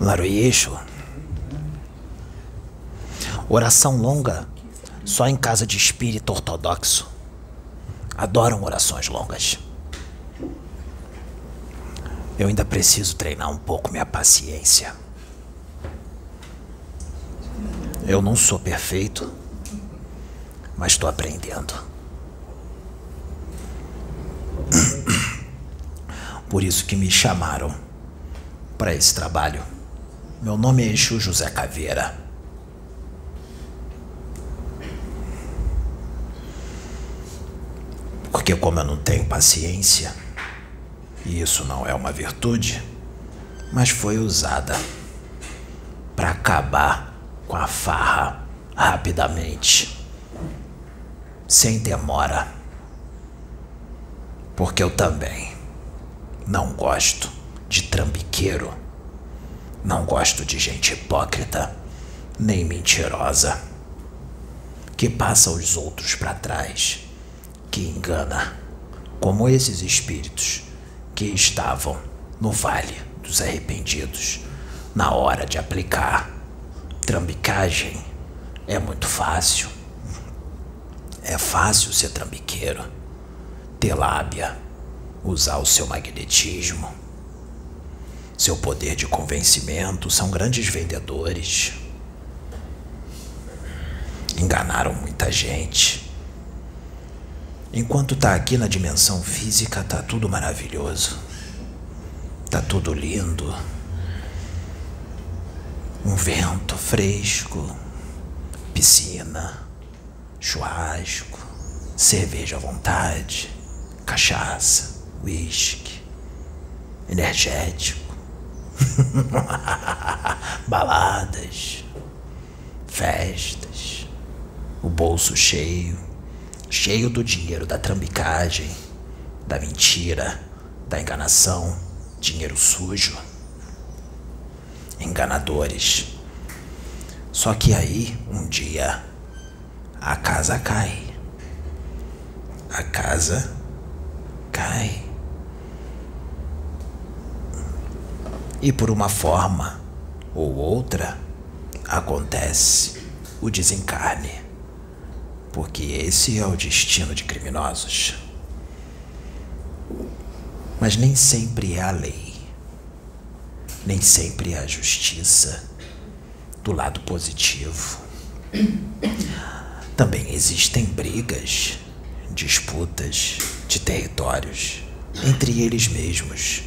Laroyeixo. Oração longa só em casa de espírito ortodoxo. Adoram orações longas. Eu ainda preciso treinar um pouco minha paciência. Eu não sou perfeito, mas estou aprendendo. Por isso que me chamaram para esse trabalho. Meu nome é Exu José Caveira. Porque como eu não tenho paciência, e isso não é uma virtude, mas foi usada para acabar com a farra rapidamente, sem demora. Porque eu também não gosto de trambiqueiro, não gosto de gente hipócrita, nem mentirosa, que passa os outros para trás, que engana, como esses espíritos que estavam no Vale dos Arrependidos na hora de aplicar Trambicagem é muito fácil. É fácil ser trambiqueiro, ter lábia, usar o seu magnetismo. Seu poder de convencimento são grandes vendedores. Enganaram muita gente. Enquanto tá aqui na dimensão física, tá tudo maravilhoso. Tá tudo lindo um vento fresco, piscina, churrasco, cerveja à vontade, cachaça, uísque, energético, baladas, festas, o bolso cheio, cheio do dinheiro da trambicagem, da mentira, da enganação, dinheiro sujo enganadores. Só que aí, um dia, a casa cai. A casa cai. E por uma forma ou outra, acontece o desencarne. Porque esse é o destino de criminosos. Mas nem sempre é a lei nem sempre a justiça do lado positivo. Também existem brigas, disputas de territórios entre eles mesmos.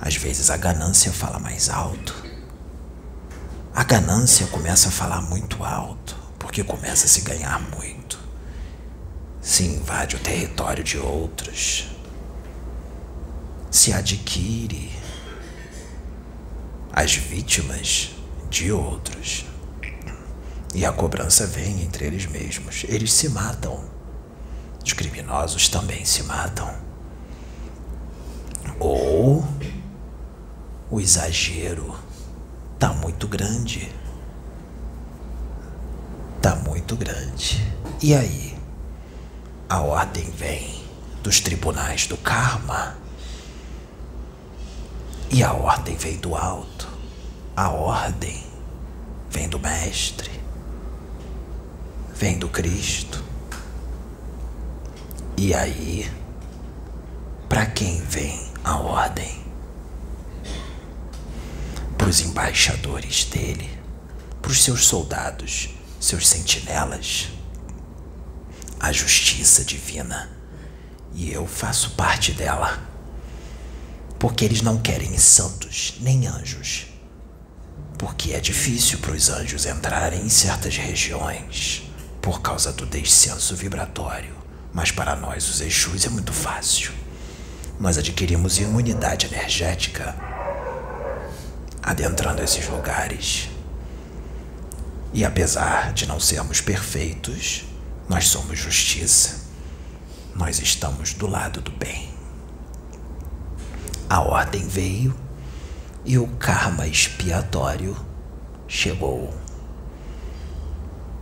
Às vezes a ganância fala mais alto. A ganância começa a falar muito alto, porque começa a se ganhar muito. Se invade o território de outros. Se adquire as vítimas de outros. E a cobrança vem entre eles mesmos. Eles se matam. Os criminosos também se matam. Ou o exagero tá muito grande. Tá muito grande. E aí? A ordem vem dos tribunais do karma. E a ordem vem do alto. A ordem vem do Mestre, vem do Cristo. E aí, para quem vem a ordem? Os embaixadores dele, para os seus soldados, seus sentinelas. A justiça divina. E eu faço parte dela. Porque eles não querem santos nem anjos porque é difícil para os anjos entrarem em certas regiões por causa do descenso vibratório, mas para nós, os Exus, é muito fácil. Nós adquirimos imunidade energética adentrando esses lugares. E apesar de não sermos perfeitos, nós somos justiça. Nós estamos do lado do bem. A ordem veio e o karma expiatório chegou.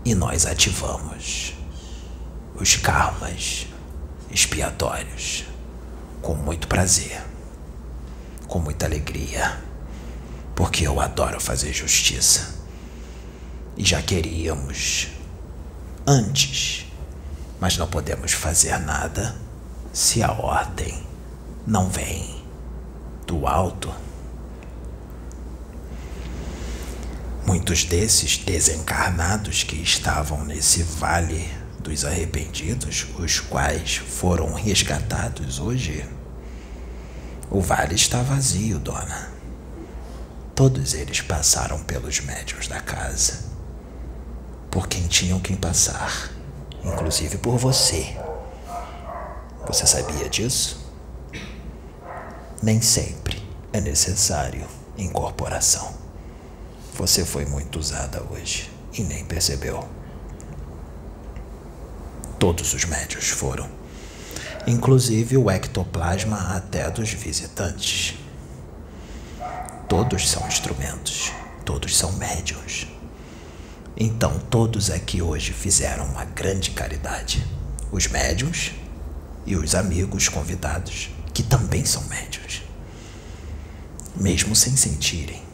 E nós ativamos os karmas expiatórios com muito prazer, com muita alegria, porque eu adoro fazer justiça. E já queríamos antes, mas não podemos fazer nada se a ordem não vem do alto. Muitos desses desencarnados que estavam nesse vale dos arrependidos, os quais foram resgatados hoje, o vale está vazio, dona. Todos eles passaram pelos médios da casa, por quem tinham que passar, inclusive por você. Você sabia disso? Nem sempre é necessário incorporação. Você foi muito usada hoje e nem percebeu. Todos os médios foram, inclusive o ectoplasma até dos visitantes. Todos são instrumentos, todos são médios. Então, todos aqui hoje fizeram uma grande caridade. Os médios e os amigos convidados, que também são médios, mesmo sem sentirem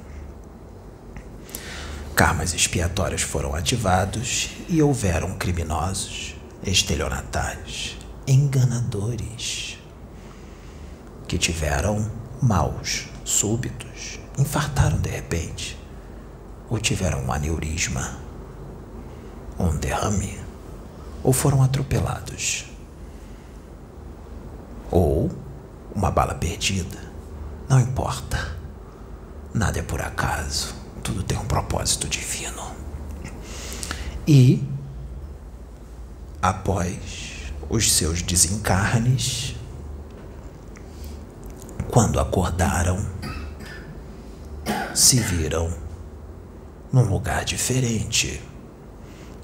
Karmas expiatórios foram ativados e houveram criminosos, estelionatários, enganadores, que tiveram maus súbitos, infartaram de repente, ou tiveram um aneurisma, um derrame, ou foram atropelados, ou uma bala perdida. Não importa. Nada é por acaso tudo tem um propósito divino. E, após os seus desencarnes, quando acordaram, se viram num lugar diferente,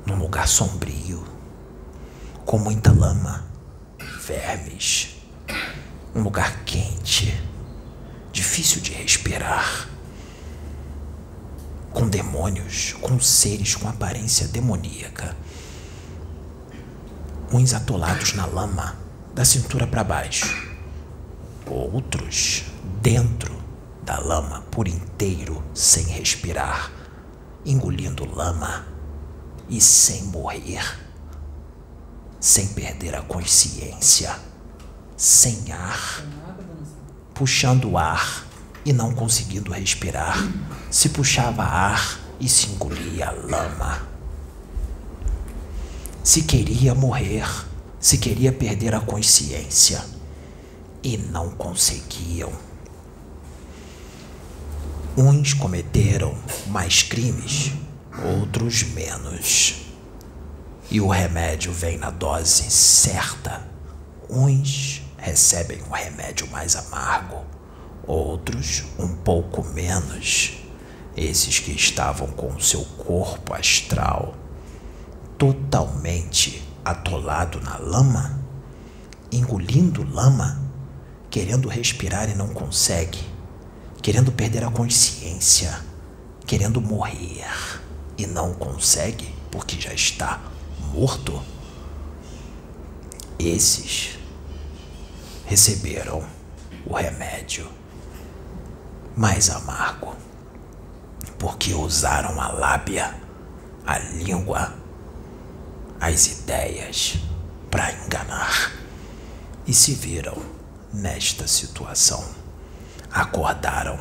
num lugar sombrio, com muita lama, vermes, um lugar quente, difícil de respirar com demônios, com seres com aparência demoníaca. Uns atolados na lama, da cintura para baixo. Outros dentro da lama por inteiro, sem respirar, engolindo lama e sem morrer, sem perder a consciência, sem ar, puxando ar e não conseguindo respirar, se puxava ar e se engolia lama. Se queria morrer, se queria perder a consciência e não conseguiam. Uns cometeram mais crimes, outros menos. E o remédio vem na dose certa. Uns recebem o remédio mais amargo outros um pouco menos. Esses que estavam com o seu corpo astral totalmente atolado na lama, engolindo lama, querendo respirar e não consegue, querendo perder a consciência, querendo morrer e não consegue porque já está morto. Esses receberam o remédio mais amargo, porque usaram a lábia, a língua, as ideias para enganar e se viram nesta situação. Acordaram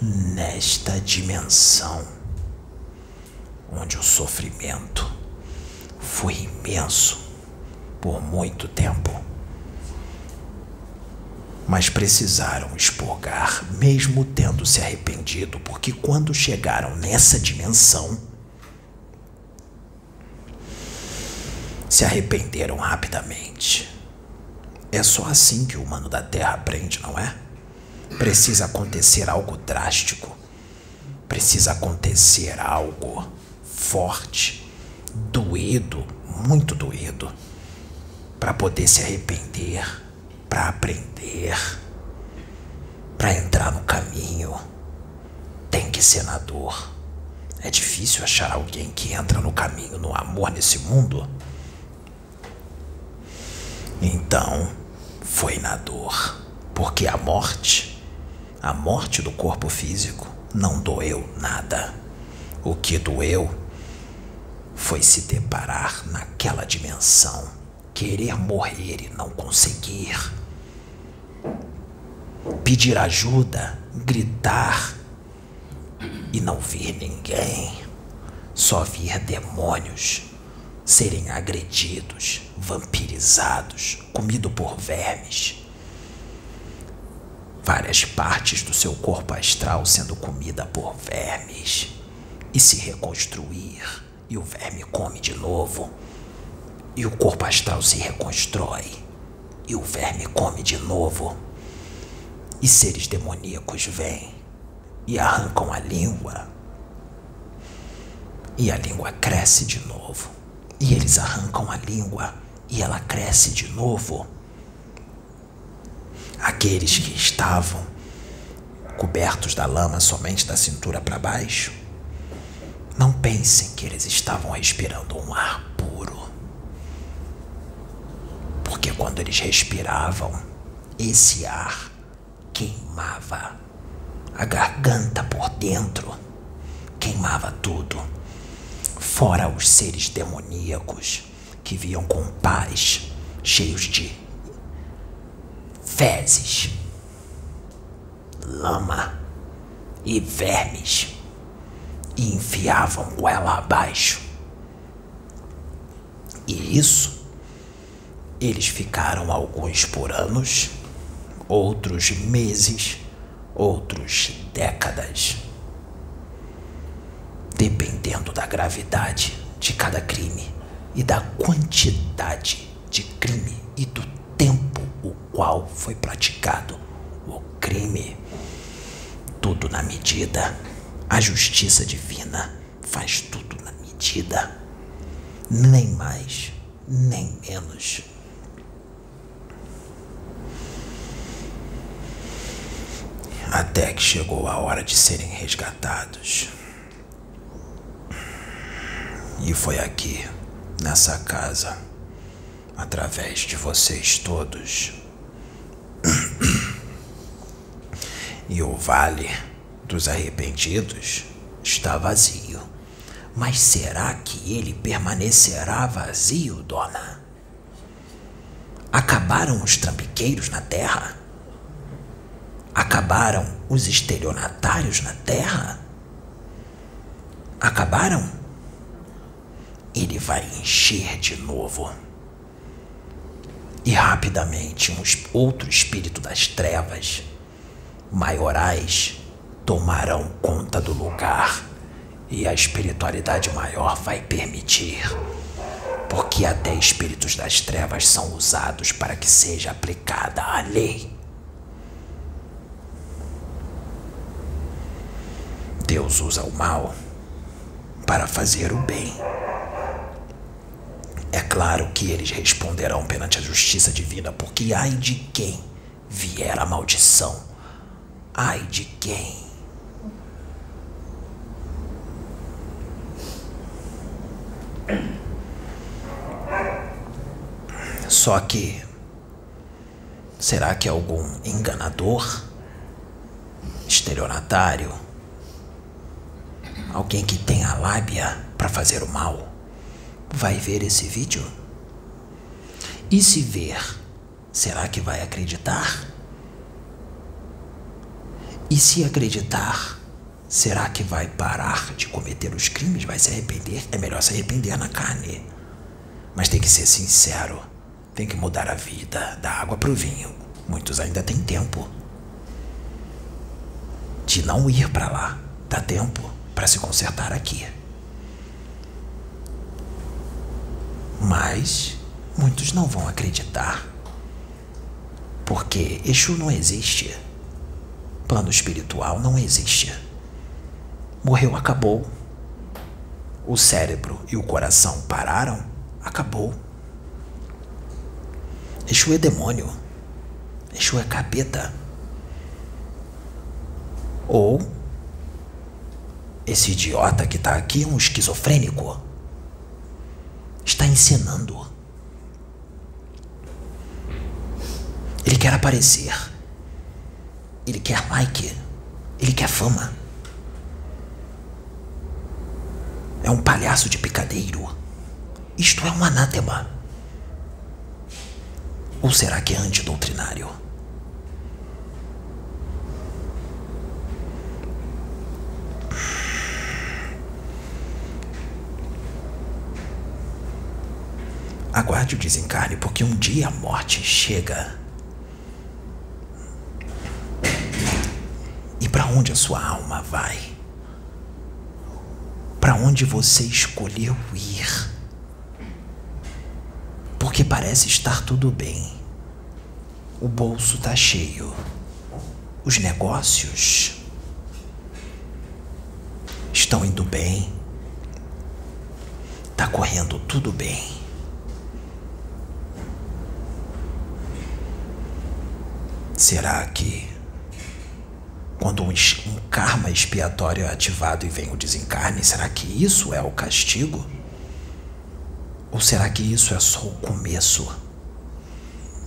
nesta dimensão onde o sofrimento foi imenso por muito tempo mas precisaram expurgar, mesmo tendo se arrependido, porque quando chegaram nessa dimensão, se arrependeram rapidamente. É só assim que o humano da Terra aprende, não é? Precisa acontecer algo drástico, precisa acontecer algo forte, doído, muito doído, para poder se arrepender para aprender, para entrar no caminho, tem que ser na dor. É difícil achar alguém que entra no caminho, no amor nesse mundo. Então, foi na dor, porque a morte, a morte do corpo físico, não doeu nada. O que doeu foi se deparar naquela dimensão, querer morrer e não conseguir. Pedir ajuda, gritar e não vir ninguém. Só vir demônios serem agredidos, vampirizados, comido por vermes. Várias partes do seu corpo astral sendo comida por vermes. E se reconstruir, e o verme come de novo, e o corpo astral se reconstrói, e o verme come de novo, e seres demoníacos vêm e arrancam a língua, e a língua cresce de novo. E eles arrancam a língua e ela cresce de novo. Aqueles que estavam cobertos da lama somente da cintura para baixo, não pensem que eles estavam respirando um ar puro. Porque quando eles respiravam, esse ar queimava a garganta por dentro, queimava tudo fora os seres demoníacos que viam com pás cheios de fezes, lama e vermes e enfiavam goela abaixo. E isso eles ficaram alguns por anos, outros meses, outros décadas dependendo da gravidade de cada crime e da quantidade de crime e do qual foi praticado o crime. Tudo na medida. A justiça divina faz tudo na medida. Nem mais, nem menos. Até que chegou a hora de serem resgatados. E foi aqui, nessa casa, através de vocês todos. E o vale dos arrependidos está vazio. Mas será que ele permanecerá vazio, dona? Acabaram os trampiqueiros na terra? Acabaram os estelionatários na terra? Acabaram? ele vai encher de novo. E rapidamente um outro espírito das trevas, maiorais, tomarão conta do lugar e a espiritualidade maior vai permitir. Porque até espíritos das trevas são usados para que seja aplicada a lei. Deus usa o mal para fazer o bem. É claro que eles responderão perante a justiça divina, porque ai de quem vier a maldição, ai de quem. Só que, será que algum enganador, estelionatário, alguém que tem a lábia para fazer o mal, vai ver esse vídeo? E se ver, será que vai acreditar? E se acreditar, será que vai parar de cometer os crimes? Vai se arrepender? É melhor se arrepender na carne. Mas tem que ser sincero. Tem que mudar a vida, da água para o vinho. Muitos ainda têm tempo de não ir para lá. Dá tempo para se consertar aqui. Mas muitos não vão acreditar. Porque Exu não existe. Plano espiritual não existe. Morreu, acabou. O cérebro e o coração pararam, acabou. Exu é demônio. Exu é capeta. Ou esse idiota que tá aqui é um esquizofrênico está encenando. Ele quer aparecer. Ele quer like. Ele quer fama. É um palhaço de picadeiro. Isto é um anátema. Ou será que é antidoutrinário? Aguarde o desencarne, porque um dia a morte chega. Para onde a sua alma vai? Para onde você escolheu ir? Porque parece estar tudo bem. O bolso está cheio. Os negócios estão indo bem. Está correndo tudo bem. Será que quando um, karma expiatório é ativado e vem o desencarne, será que isso é o castigo? Ou será que isso é só o começo?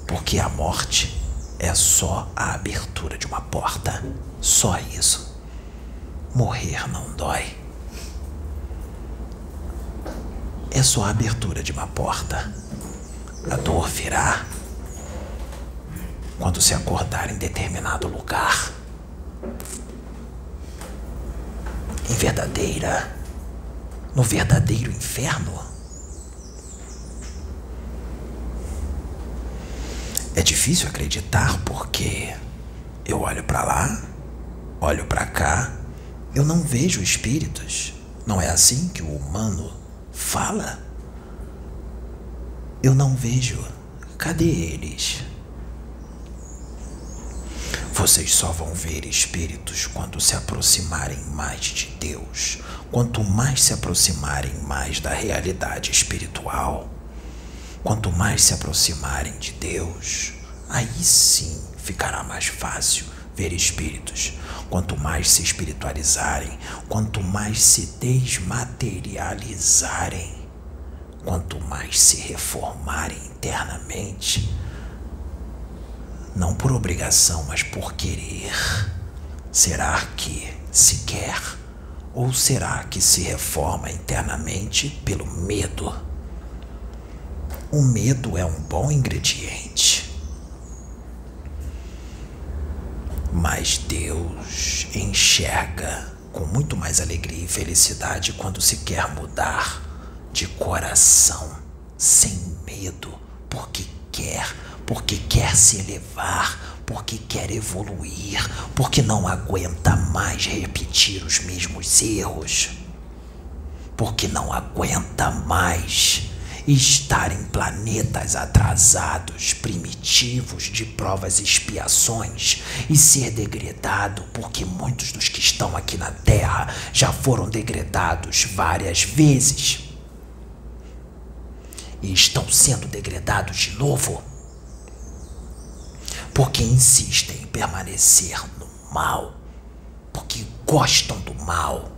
Porque a morte é só a abertura de uma porta. Só isso. Morrer não dói. É só a abertura de uma porta. A dor virá quando se acordar em determinado lugar. Em verdadeira, no verdadeiro inferno. É difícil acreditar porque eu olho para lá, olho para cá, eu não vejo espíritos. Não é assim que o humano fala? Eu não vejo. Cadê eles? Vocês só vão ver espíritos quando se aproximarem mais de Deus. Quanto mais se aproximarem mais da realidade espiritual, quanto mais se aproximarem de Deus, aí sim ficará mais fácil ver espíritos. Quanto mais se espiritualizarem, quanto mais se desmaterializarem, quanto mais se reformarem internamente, não por obrigação, mas por querer. Será que se quer? Ou será que se reforma internamente pelo medo? O medo é um bom ingrediente. Mas Deus enxerga com muito mais alegria e felicidade quando se quer mudar de coração, sem medo, porque quer porque quer se elevar, porque quer evoluir, porque não aguenta mais repetir os mesmos erros, porque não aguenta mais estar em planetas atrasados, primitivos, de provas e expiações e ser degradado, porque muitos dos que estão aqui na Terra já foram degradados várias vezes e estão sendo degradados de novo porque insistem em permanecer no mal, porque gostam do mal.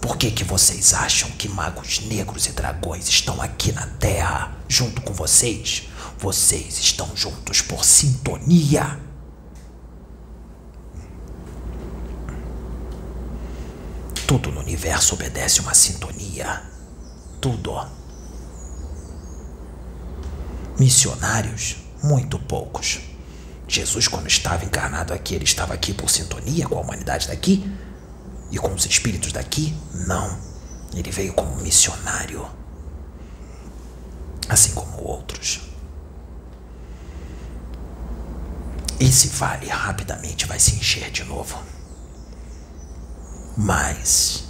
Por que, que vocês acham que magos negros e dragões estão aqui na Terra junto com vocês? Vocês estão juntos por sintonia. Tudo no universo obedece uma sintonia. Tudo. Missionários muito poucos. Jesus, quando estava encarnado aqui, ele estava aqui por sintonia com a humanidade daqui e com os espíritos daqui? Não. Ele veio como missionário, assim como outros. Esse vale rapidamente vai se encher de novo. Mas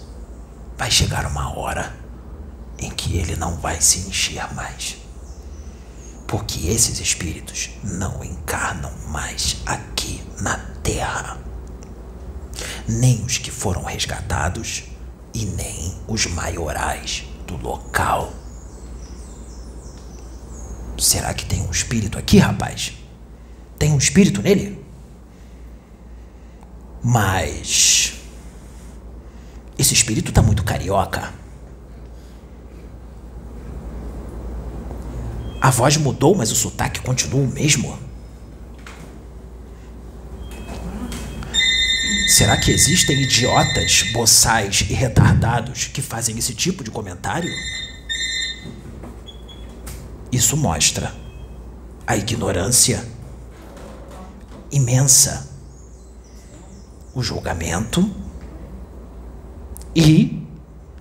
vai chegar uma hora em que ele não vai se encher mais porque esses espíritos não encarnam mais aqui na Terra. Nem os que foram resgatados e nem os maiorais do local. Será que tem um espírito aqui, rapaz? Tem um espírito nele? Mas. Esse espírito tá muito carioca. A voz mudou, mas o sotaque continua o mesmo. Será que existem idiotas, boçais e retardados que fazem esse tipo de comentário? Isso mostra a ignorância imensa, o julgamento e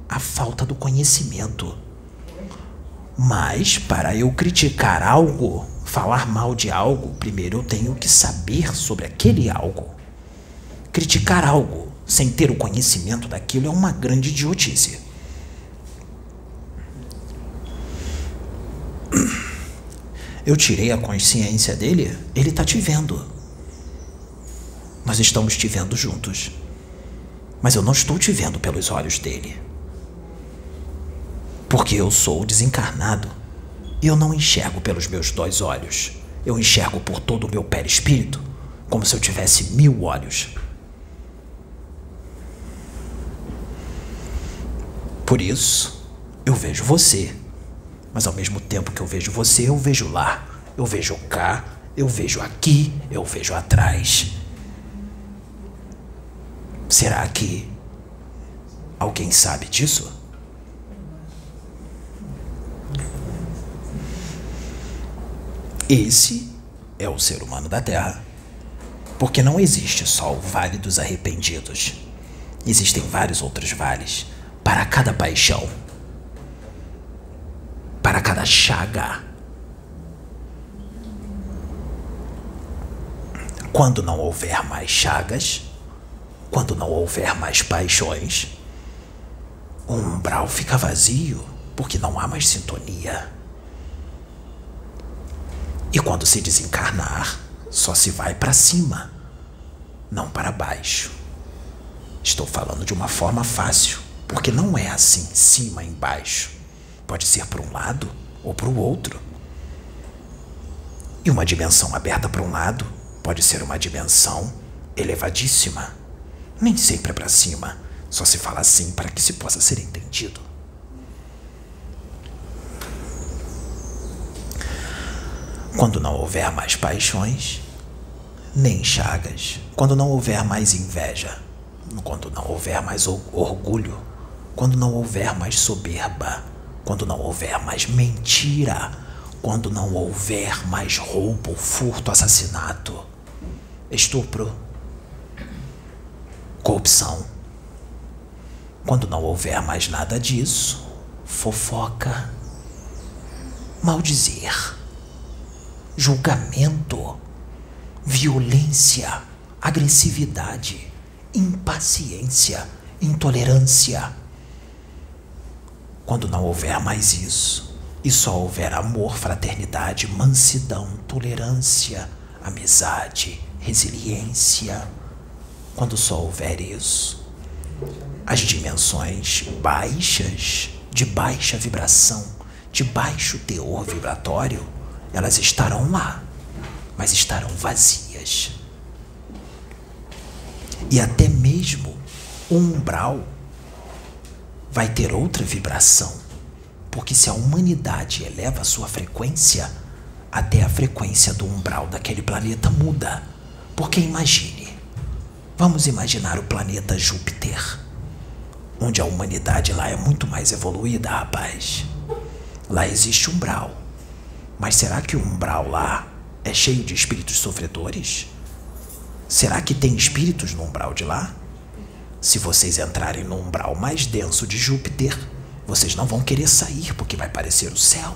a falta do conhecimento. Mas para eu criticar algo, falar mal de algo, primeiro eu tenho que saber sobre aquele algo. Criticar algo sem ter o conhecimento daquilo é uma grande idiotice. Eu tirei a consciência dele, ele está te vendo. Nós estamos te vendo juntos. Mas eu não estou te vendo pelos olhos dele. Porque eu sou desencarnado e eu não enxergo pelos meus dois olhos. Eu enxergo por todo o meu perispírito, como se eu tivesse mil olhos. Por isso, eu vejo você mas ao mesmo tempo que eu vejo você, eu vejo lá, eu vejo cá, eu vejo aqui, eu vejo atrás. Será que alguém sabe disso? Esse é o ser humano da Terra. Porque não existe só o Vale dos Arrependidos. Existem vários outros vales para cada paixão para cada chaga. Quando não houver mais chagas, quando não houver mais paixões, o umbral fica vazio porque não há mais sintonia. E quando se desencarnar, só se vai para cima, não para baixo. Estou falando de uma forma fácil, porque não é assim, cima e embaixo. Pode ser para um lado ou para o outro. E uma dimensão aberta para um lado pode ser uma dimensão elevadíssima. Nem sempre é para cima, só se fala assim para que se possa ser entendido. Quando não houver mais paixões, nem chagas, quando não houver mais inveja, quando não houver mais orgulho, quando não houver mais soberba, quando não houver mais mentira, quando não houver mais roubo, furto, assassinato, estupro, corrupção. Quando não houver mais nada disso, fofoca, maldizer, julgamento, violência, agressividade, impaciência, intolerância. Quando não houver mais isso, e só houver amor, fraternidade, mansidão, tolerância, amizade, resiliência, quando só houver isso, as dimensões baixas, de baixa vibração, de baixo teor vibratório, elas estarão lá, mas estarão vazias. E até mesmo o umbral vai ter outra vibração. Porque se a humanidade eleva a sua frequência, até a frequência do umbral daquele planeta muda. Porque imagine, vamos imaginar o planeta Júpiter, onde a humanidade lá é muito mais evoluída, rapaz. Lá existe umbral. Mas será que o umbral lá é cheio de espíritos sofredores? Será que tem espíritos no umbral de lá? Se vocês entrarem no umbral mais denso de Júpiter, vocês não vão querer sair porque vai parecer o céu.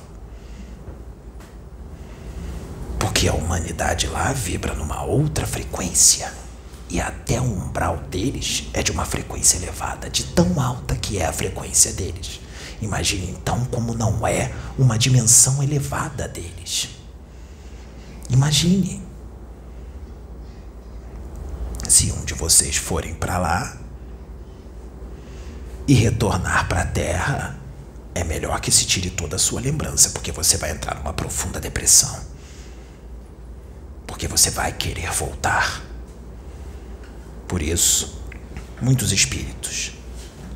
Porque a humanidade lá vibra numa outra frequência. E até o umbral deles é de uma frequência elevada, de tão alta que é a frequência deles. Imagine então como não é uma dimensão elevada deles. Imagine. Se um de vocês forem para lá, e retornar para a Terra, é melhor que se tire toda a sua lembrança, porque você vai entrar numa profunda depressão. Porque você vai querer voltar. Por isso, muitos espíritos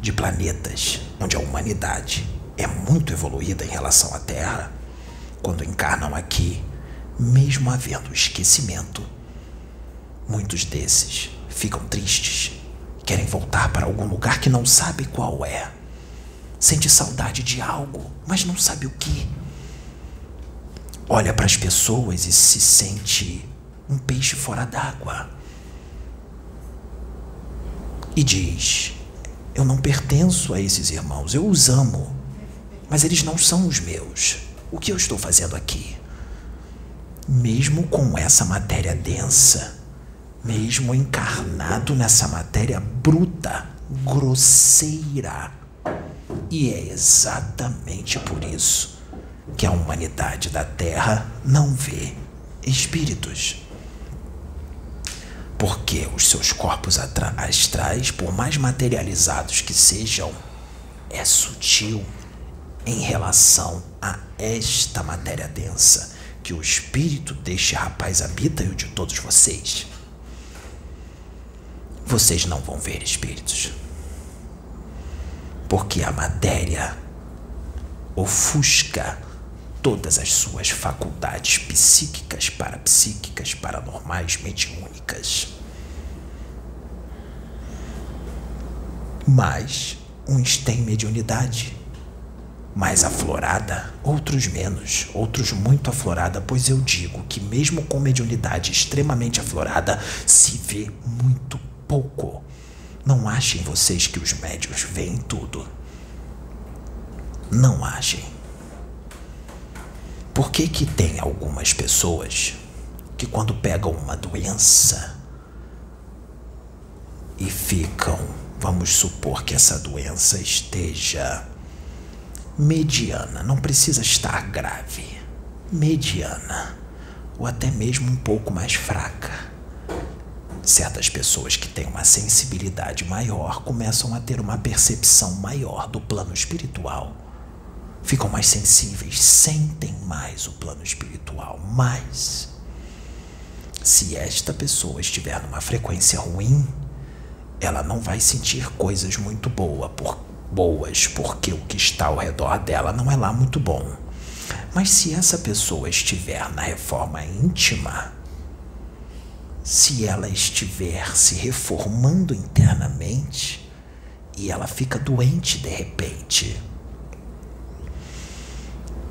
de planetas onde a humanidade é muito evoluída em relação à Terra, quando encarnam aqui, mesmo havendo esquecimento, muitos desses ficam tristes, querem voltar para algum lugar que não sabe qual é. Sente saudade de algo, mas não sabe o que. Olha para as pessoas e se sente um peixe fora d'água. E diz: Eu não pertenço a esses irmãos, eu os amo, mas eles não são os meus. O que eu estou fazendo aqui? Mesmo com essa matéria densa, mesmo encarnado nessa matéria bruta, grosseira. E é exatamente por isso que a humanidade da Terra não vê espíritos. Porque os seus corpos astrais, por mais materializados que sejam, é sutil em relação a esta matéria densa que o espírito deste rapaz habita e o de todos vocês. Vocês não vão ver espíritos. Porque a matéria ofusca todas as suas faculdades psíquicas, parapsíquicas, paranormais, mediúnicas. Mas uns têm mediunidade mais aflorada, outros menos, outros muito aflorada, pois eu digo que mesmo com mediunidade extremamente aflorada, se vê muito pouco. Não achem vocês que os médios veem tudo. Não achem. Por que que tem algumas pessoas que quando pegam uma doença e ficam, vamos supor que essa doença esteja mediana, não precisa estar grave, mediana, ou até mesmo um pouco mais fraca. Certas pessoas que têm uma sensibilidade maior começam a ter uma percepção maior do plano espiritual. Ficam mais sensíveis, sentem mais o plano espiritual. Mas, se esta pessoa estiver numa frequência ruim, ela não vai sentir coisas muito boas, por, boas, porque o que está ao redor dela não é lá muito bom. Mas se essa pessoa estiver na reforma íntima, se ela estiver se reformando internamente e ela fica doente de repente,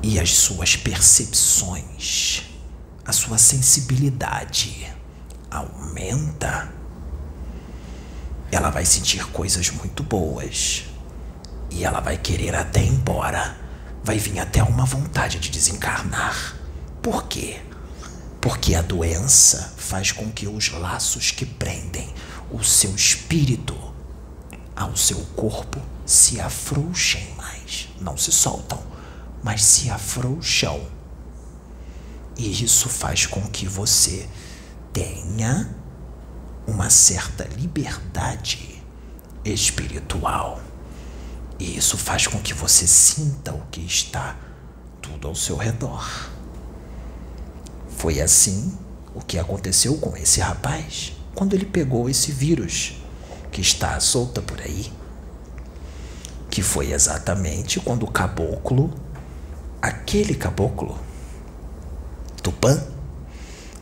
e as suas percepções, a sua sensibilidade aumenta, ela vai sentir coisas muito boas e ela vai querer até embora. Vai vir até uma vontade de desencarnar. Por quê? Porque a doença faz com que os laços que prendem o seu espírito ao seu corpo se afrouxem mais. Não se soltam, mas se afrouxam. E isso faz com que você tenha uma certa liberdade espiritual. E isso faz com que você sinta o que está tudo ao seu redor. Foi assim o que aconteceu com esse rapaz quando ele pegou esse vírus que está solta por aí. Que foi exatamente quando o caboclo, aquele caboclo, Tupã,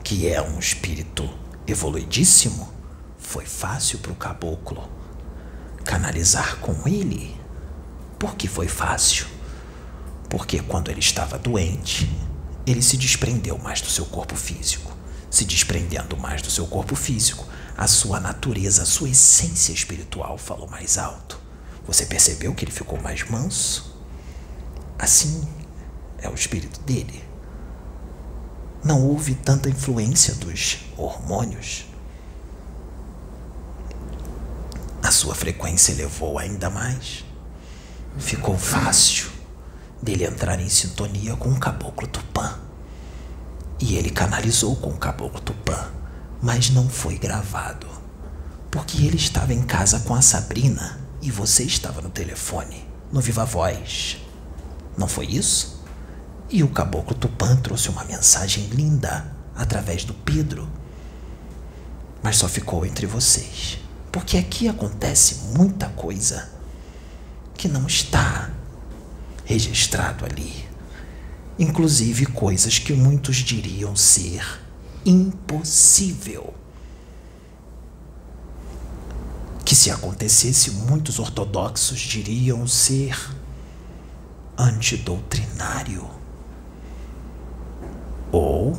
que é um espírito evoluidíssimo, foi fácil para o caboclo canalizar com ele por que foi fácil? Porque quando ele estava doente, ele se desprendeu mais do seu corpo físico. Se desprendendo mais do seu corpo físico, a sua natureza, a sua essência espiritual falou mais alto. Você percebeu que ele ficou mais manso? Assim é o espírito dele. Não houve tanta influência dos hormônios. A sua frequência elevou ainda mais ficou fácil dele entrar em sintonia com o caboclo Tupã. E ele canalizou com o caboclo Tupã, mas não foi gravado, porque ele estava em casa com a Sabrina e você estava no telefone, no Viva Voz. Não foi isso? E o caboclo Tupã trouxe uma mensagem linda através do Pedro, mas só ficou entre vocês, porque aqui acontece muita coisa que não está registrado ali. Inclusive coisas que muitos diriam ser impossível. se acontecesse, muitos ortodoxos diriam ser antidoutrinário. Ou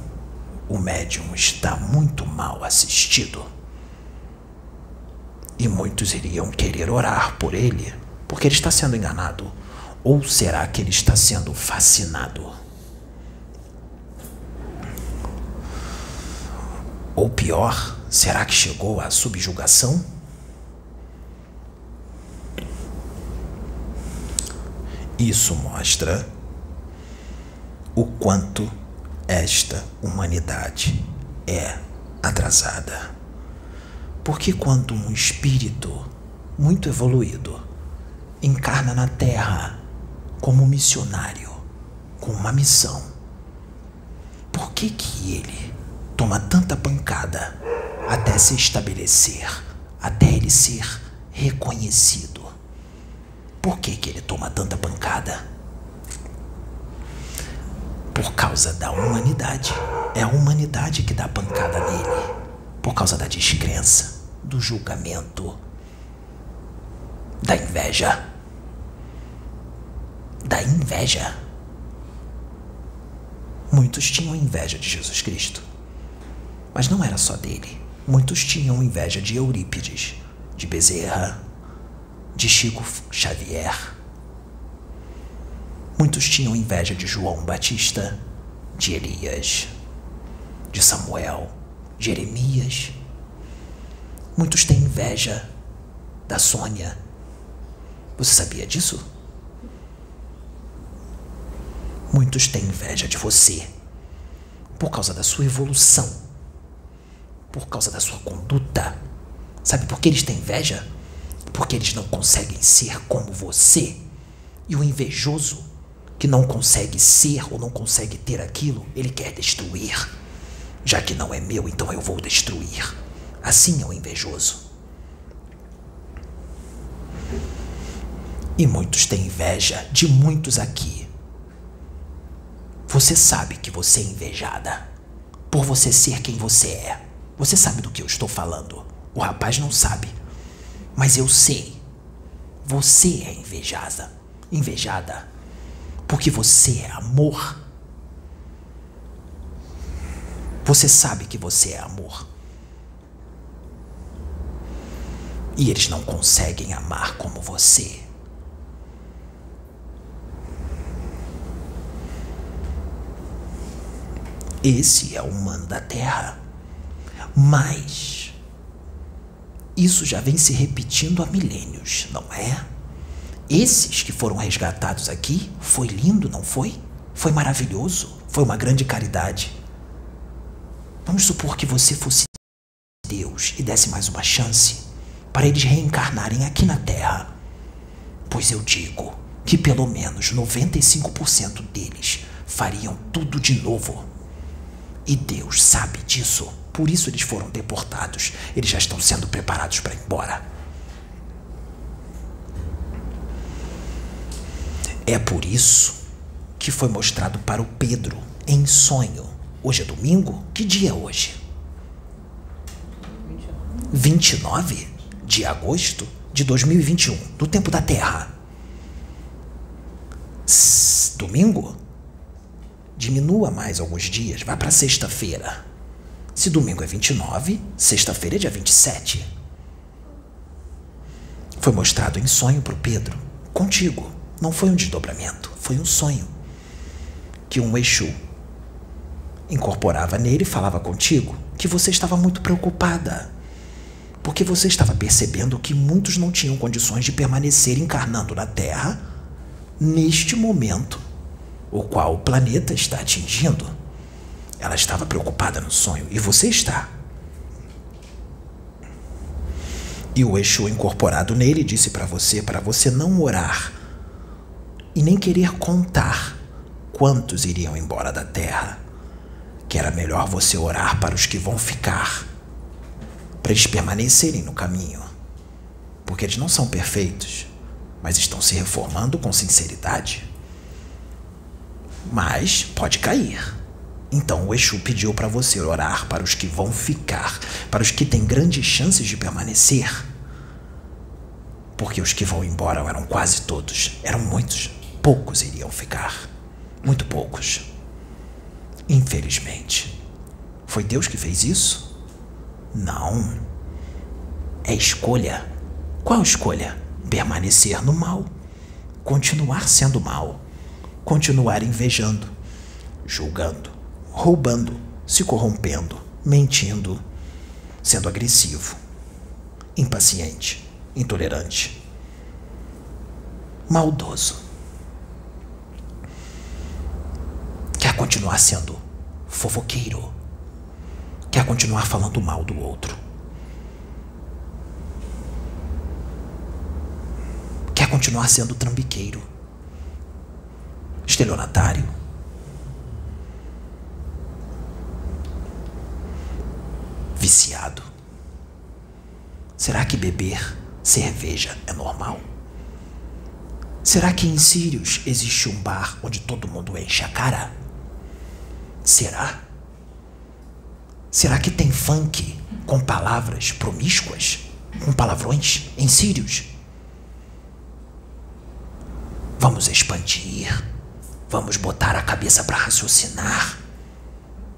o médium está muito mal assistido. E muitos iriam querer orar por ele, porque ele está sendo enganado. Ou será que ele está sendo fascinado? Ou pior, será que chegou à subjugação? Isso mostra o quanto esta humanidade é atrasada. Porque quando um espírito muito evoluído encarna na Terra como missionário, com uma missão, por que que ele toma tanta pancada até se estabelecer, até ele ser reconhecido? Por que, que ele toma tanta pancada? Por causa da humanidade. É a humanidade que dá pancada nele. Por causa da descrença, do julgamento, da inveja. Da inveja. Muitos tinham inveja de Jesus Cristo. Mas não era só dele. Muitos tinham inveja de Eurípides, de Bezerra, de Chico Xavier. Muitos tinham inveja de João Batista, de Elias, de Samuel, de Jeremias. Muitos têm inveja da Sônia. Você sabia disso? Muitos têm inveja de você por causa da sua evolução, por causa da sua conduta. Sabe por que eles têm inveja? porque eles não conseguem ser como você. E o invejoso, que não consegue ser ou não consegue ter aquilo, ele quer destruir. Já que não é meu, então eu vou destruir. Assim é o invejoso. E muitos têm inveja de muitos aqui. Você sabe que você é invejada por você ser quem você é. Você sabe do que eu estou falando. O rapaz não sabe. Mas eu sei. Você é invejada. Invejada. Porque você é amor. Você sabe que você é amor. E eles não conseguem amar como você. Esse é o humano da Terra. Mas isso já vem se repetindo há milênios, não é? Esses que foram resgatados aqui, foi lindo, não foi? Foi maravilhoso, foi uma grande caridade. Vamos supor que você fosse Deus e desse mais uma chance para eles reencarnarem aqui na Terra. Pois eu digo que pelo menos 95% deles fariam tudo de novo. E Deus sabe disso. Por isso eles foram deportados. Eles já estão sendo preparados para ir embora. É por isso que foi mostrado para o Pedro em sonho. Hoje é domingo? Que dia é hoje? 29 de agosto de 2021, do tempo da Terra. Domingo? Diminua mais alguns dias, vá para sexta-feira. Se domingo é 29, sexta-feira é dia 27. Foi mostrado em sonho para o Pedro, contigo. Não foi um desdobramento, foi um sonho. Que um Exu incorporava nele e falava contigo que você estava muito preocupada. Porque você estava percebendo que muitos não tinham condições de permanecer encarnando na Terra neste momento, o qual o planeta está atingindo. Ela estava preocupada no sonho e você está. E o Exu incorporado nele disse para você para você não orar e nem querer contar quantos iriam embora da terra, que era melhor você orar para os que vão ficar, para eles permanecerem no caminho, porque eles não são perfeitos, mas estão se reformando com sinceridade. Mas pode cair. Então o Exu pediu para você orar para os que vão ficar, para os que têm grandes chances de permanecer. Porque os que vão embora eram quase todos, eram muitos, poucos iriam ficar. Muito poucos. Infelizmente. Foi Deus que fez isso? Não. É escolha. Qual escolha? Permanecer no mal. Continuar sendo mal. Continuar invejando, julgando, roubando, se corrompendo, mentindo, sendo agressivo, impaciente, intolerante, maldoso. Continuar sendo fofoqueiro, quer continuar falando mal do outro. Quer continuar sendo trambiqueiro, estelionatário. Viciado. Será que beber cerveja é normal? Será que em Sirius existe um bar onde todo mundo enche a cara? Será? Será que tem funk com palavras promíscuas? Com palavrões em Sirius? Vamos expandir. Vamos botar a cabeça para raciocinar.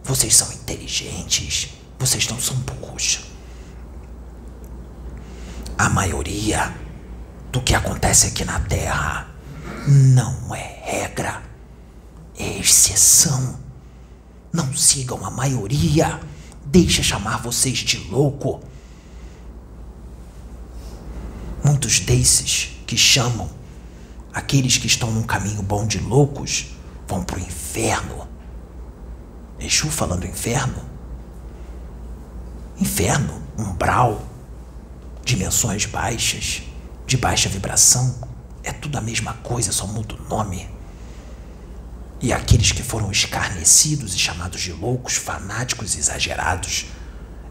Vocês são inteligentes. Vocês não são burros. A maioria do que acontece aqui na Terra não é regra, é exceção. Não sigam a maioria. Deixa chamar vocês de louco. Muitos desses que chamam aqueles que estão num caminho bom de loucos vão pro inferno. Exu falando inferno? Inferno, umbral, dimensões baixas, de baixa vibração, é tudo a mesma coisa, só muda o nome. E aqueles que foram escarnecidos e chamados de loucos, fanáticos e exagerados,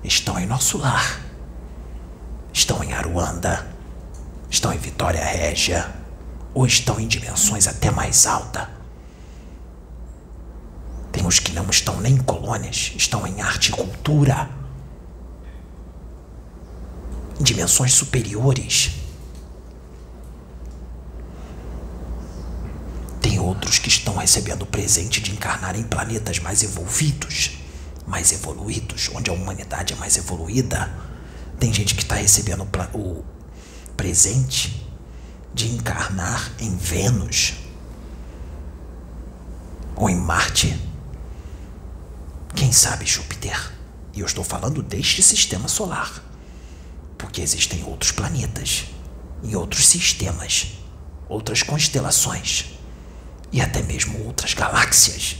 estão em nosso lar. Estão em Aruanda, estão em Vitória Régia, ou estão em dimensões até mais altas. Tem os que não estão nem em colônias, estão em arte e cultura, em dimensões superiores. Outros que estão recebendo o presente de encarnar em planetas mais evolvidos, mais evoluídos, onde a humanidade é mais evoluída. Tem gente que está recebendo o presente de encarnar em Vênus ou em Marte. Quem sabe Júpiter? E eu estou falando deste sistema solar, porque existem outros planetas e outros sistemas, outras constelações e até mesmo outras galáxias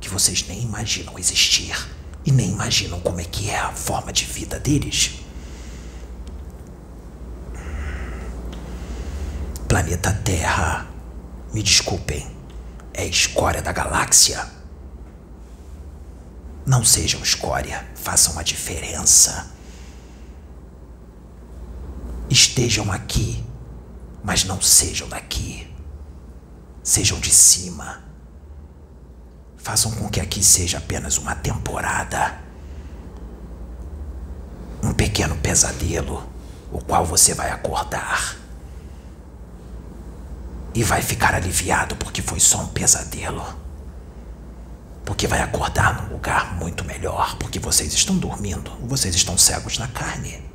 que vocês nem imaginam existir e nem imaginam como é que é a forma de vida deles. Planeta Terra, me desculpem, é escória da galáxia. Não sejam escória, façam a diferença. Estejam aqui, mas não sejam daqui. Sejam de cima. Façam com que aqui seja apenas uma temporada. Um pequeno pesadelo, o qual você vai acordar. E vai ficar aliviado porque foi só um pesadelo. Porque vai acordar num lugar muito melhor, porque vocês estão dormindo, vocês estão cegos na carne.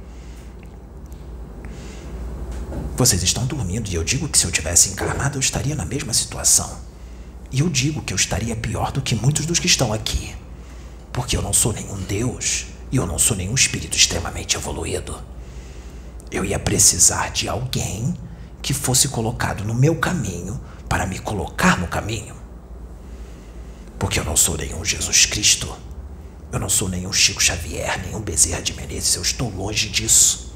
Vocês estão dormindo e eu digo que se eu tivesse encarnado eu estaria na mesma situação. E eu digo que eu estaria pior do que muitos dos que estão aqui. Porque eu não sou nenhum Deus e eu não sou nenhum espírito extremamente evoluído. Eu ia precisar de alguém que fosse colocado no meu caminho para me colocar no caminho. Porque eu não sou nenhum Jesus Cristo. Eu não sou nenhum Chico Xavier, nenhum Bezerra de Menezes. Eu estou longe disso.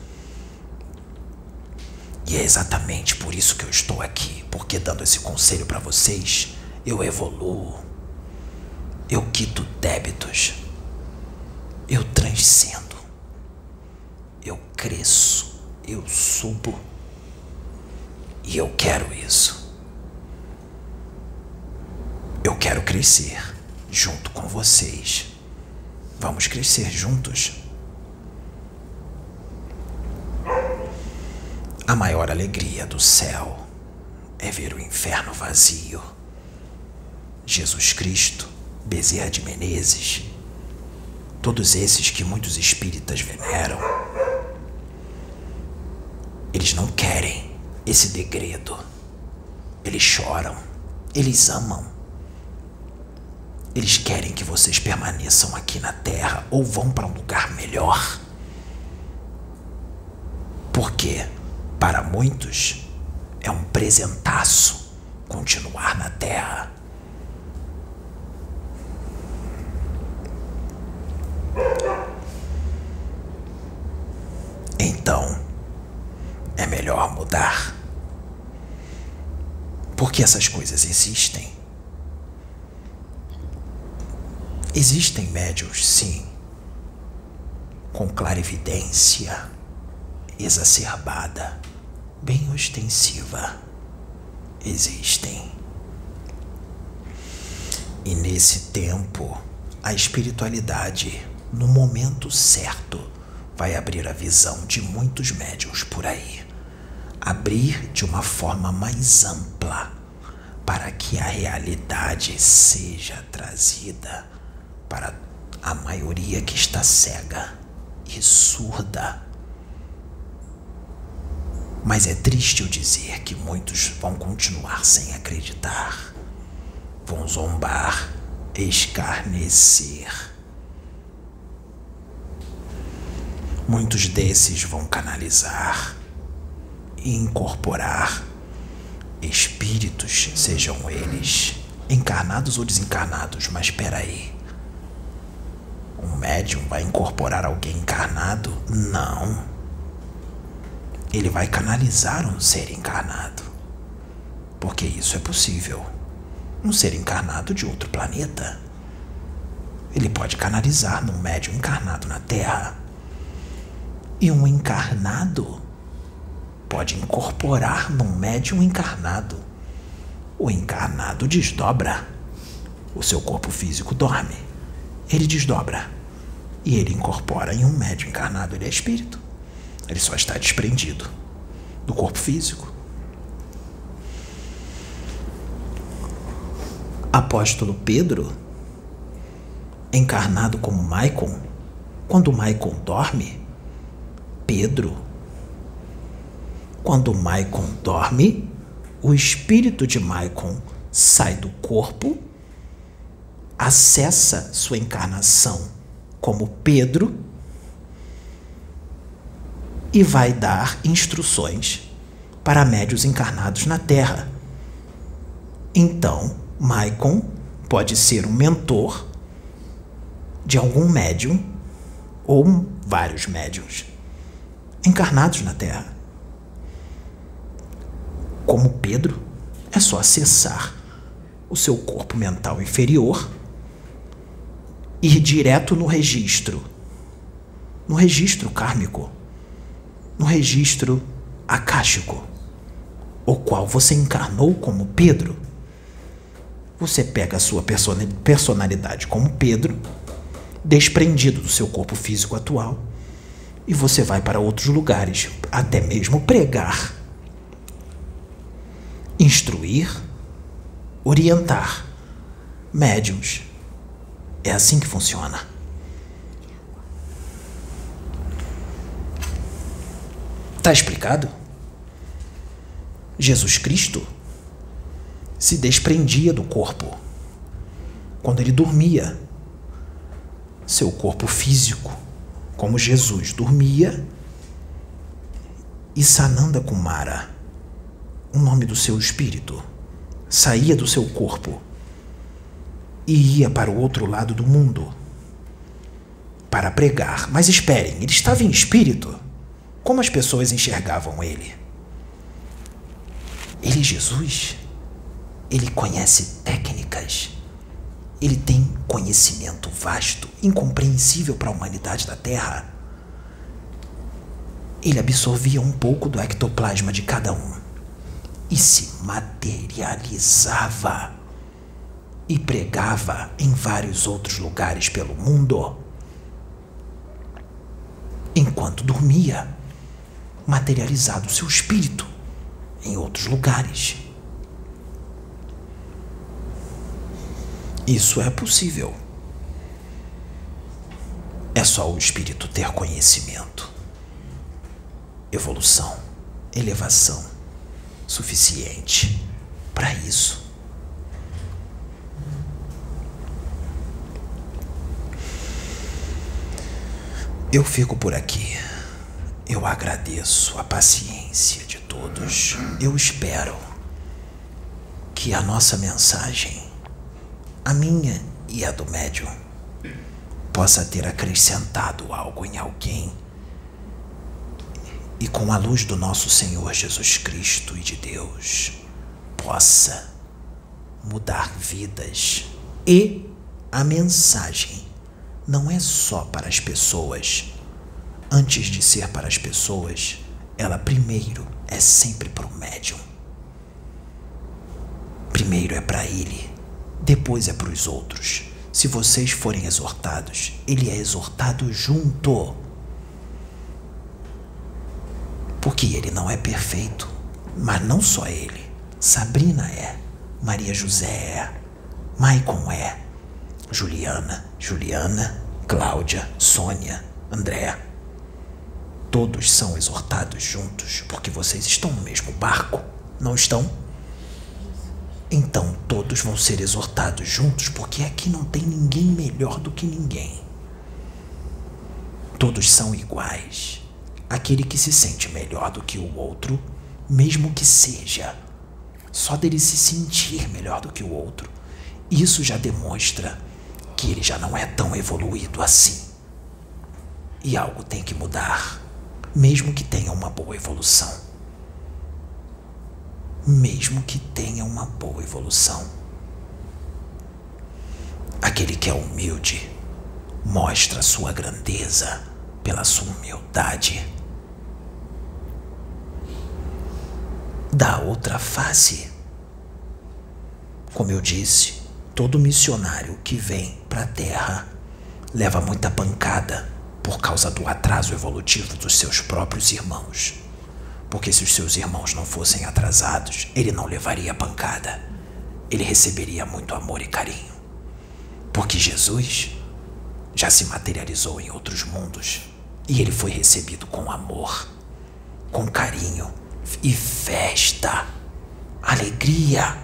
E é exatamente por isso que eu estou aqui, porque dando esse conselho para vocês, eu evoluo. Eu quito débitos. Eu transcendo. Eu cresço. Eu subo. E eu quero isso. Eu quero crescer junto com vocês. Vamos crescer juntos. A maior alegria do céu é ver o inferno vazio. Jesus Cristo, Bezerra de Menezes, todos esses que muitos espíritas veneram, eles não querem esse degredo. Eles choram, eles amam. Eles querem que vocês permaneçam aqui na Terra ou vão para um lugar melhor. Porque, para muitos, é um presentaço continuar na Terra. Então, é melhor mudar. Porque essas coisas existem. Existem médios, sim, com clarividência exacerbada, bem ostensiva. Existem. E nesse tempo, a espiritualidade, no momento certo, vai abrir a visão de muitos médios por aí. Abrir de uma forma mais ampla, para que a realidade seja trazida para a maioria que está cega e surda. Mas é triste eu dizer que muitos vão continuar sem acreditar, vão zombar, escarnecer Muitos desses vão canalizar e incorporar espíritos, sejam eles encarnados ou desencarnados, mas espera aí. Um médium vai incorporar alguém encarnado? Não. Ele vai canalizar um ser encarnado. Porque isso é possível. Um ser encarnado de outro planeta. Ele pode canalizar num médium encarnado na Terra e um encarnado pode incorporar num médium encarnado. O encarnado desdobra. O seu corpo físico dorme. Ele desdobra. E ele incorpora em um médium encarnado. Ele é espírito. Ele só está desprendido do corpo físico. Apóstolo Pedro, encarnado como Maicon, quando Maicon dorme, Pedro. Quando Maicon dorme, o espírito de Maicon sai do corpo, acessa sua encarnação como Pedro e vai dar instruções para médios encarnados na Terra. Então, Maicon pode ser um mentor de algum médium ou vários médiums encarnados na Terra. Como Pedro, é só acessar o seu corpo mental inferior, ir direto no registro, no registro kármico, no registro akáshico, o qual você encarnou como Pedro. Você pega a sua personalidade como Pedro, desprendido do seu corpo físico atual e você vai para outros lugares, até mesmo pregar, instruir, orientar médiums. É assim que funciona. Tá explicado? Jesus Cristo se desprendia do corpo quando ele dormia. Seu corpo físico como Jesus dormia, e Sananda Kumara, o nome do seu espírito, saía do seu corpo e ia para o outro lado do mundo para pregar. Mas esperem, ele estava em espírito. Como as pessoas enxergavam ele? Ele, Jesus, ele conhece técnicas ele tem conhecimento vasto, incompreensível para a humanidade da Terra. Ele absorvia um pouco do ectoplasma de cada um e se materializava e pregava em vários outros lugares pelo mundo. Enquanto dormia, materializado o seu espírito em outros lugares. Isso é possível. É só o espírito ter conhecimento, evolução, elevação suficiente para isso. Eu fico por aqui. Eu agradeço a paciência de todos. Eu espero que a nossa mensagem, a minha e a do médium, possa ter acrescentado algo em alguém e com a luz do nosso Senhor Jesus Cristo e de Deus possa mudar vidas. E a mensagem não é só para as pessoas. Antes de ser para as pessoas, ela primeiro é sempre para o médium. Primeiro é para ele, depois é para os outros. Se vocês forem exortados, ele é exortado junto. Porque ele não é perfeito, mas não só ele. Sabrina é, Maria José é, Maicon é, Juliana, Juliana, Cláudia, Sônia, André. Todos são exortados juntos porque vocês estão no mesmo barco, não estão? Então todos vão ser exortados juntos, porque aqui não tem ninguém melhor do que ninguém. Todos são iguais. Aquele que se sente melhor do que o outro, mesmo que seja, só dele se sentir melhor do que o outro, isso já demonstra que ele já não é tão evoluído assim. E algo tem que mudar, mesmo que tenha uma boa evolução mesmo que tenha uma boa evolução. Aquele que é humilde mostra sua grandeza pela sua humildade. Da outra face, como eu disse, todo missionário que vem para a Terra leva muita pancada por causa do atraso evolutivo dos seus próprios irmãos. Porque se os seus irmãos não fossem atrasados, ele não levaria pancada. Ele receberia muito amor e carinho. Porque Jesus já se materializou em outros mundos e ele foi recebido com amor, com carinho e festa, alegria.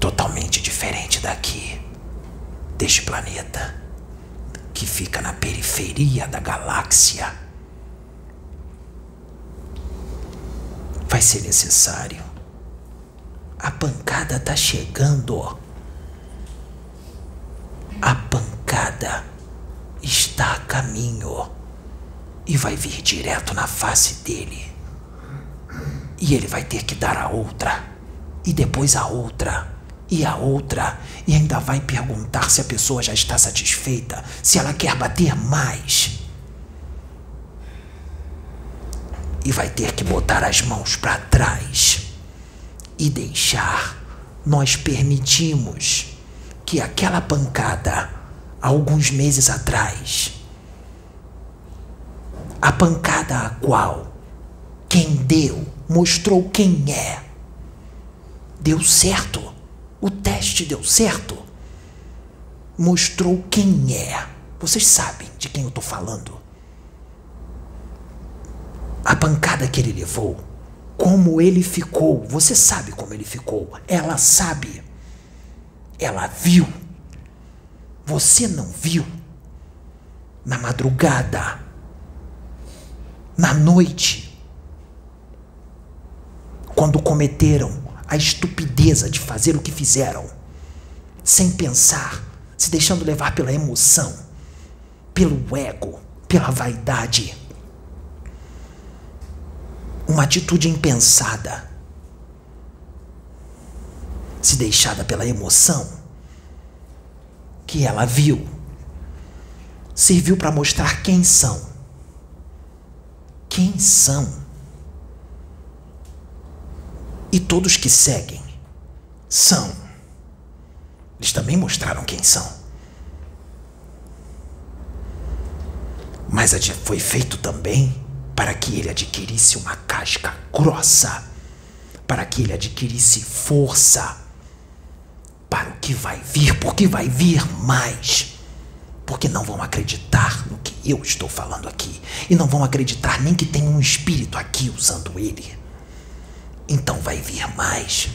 Totalmente diferente daqui, deste planeta, que fica na periferia da galáxia vai ser necessário. A pancada tá chegando. A pancada está a caminho e vai vir direto na face dele. E ele vai ter que dar a outra, e depois a outra, e a outra, e ainda vai perguntar se a pessoa já está satisfeita, se ela quer bater mais. e vai ter que botar as mãos para trás e deixar. Nós permitimos que aquela pancada, alguns meses atrás, a pancada a qual quem deu mostrou quem é, deu certo. O teste deu certo. Mostrou quem é. Vocês sabem de quem eu estou falando a pancada que ele levou, como ele ficou. Você sabe como ele ficou. Ela sabe. Ela viu. Você não viu. Na madrugada, na noite, quando cometeram a estupideza de fazer o que fizeram, sem pensar, se deixando levar pela emoção, pelo ego, pela vaidade uma atitude impensada, se deixada pela emoção que ela viu, serviu para mostrar quem são. Quem são? E todos que seguem são. Eles também mostraram quem são. Mas foi feito também para que ele adquirisse uma casca grossa, para que ele adquirisse força para o que vai vir, porque vai vir mais. Porque não vão acreditar no que eu estou falando aqui. E não vão acreditar nem que tem um espírito aqui usando ele. Então vai vir mais.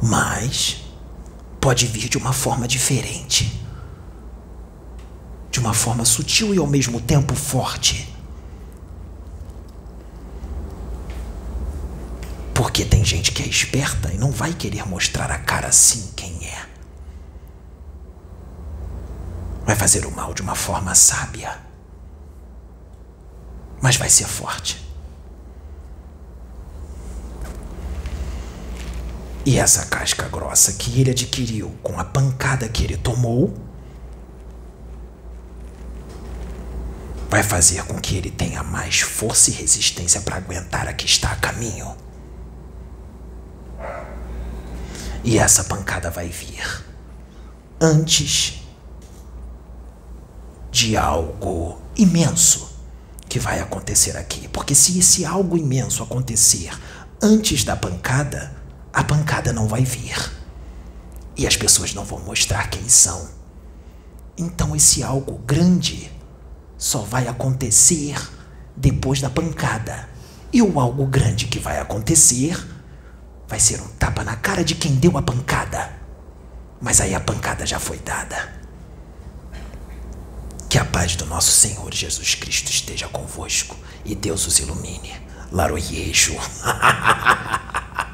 Mas pode vir de uma forma diferente. De uma forma sutil e ao mesmo tempo forte. Porque tem gente que é esperta e não vai querer mostrar a cara assim quem é. Vai fazer o mal de uma forma sábia. Mas vai ser forte. E essa casca grossa que ele adquiriu com a pancada que ele tomou vai fazer com que ele tenha mais força e resistência para aguentar a que está a caminho. E essa pancada vai vir antes de algo imenso que vai acontecer aqui. Porque se esse algo imenso acontecer antes da pancada, a pancada não vai vir. E as pessoas não vão mostrar quem são. Então esse algo grande só vai acontecer depois da pancada. E o algo grande que vai acontecer vai ser um tapa na cara de quem deu a pancada. Mas aí a pancada já foi dada. Que a paz do nosso Senhor Jesus Cristo esteja convosco e Deus os ilumine. Laroyejo.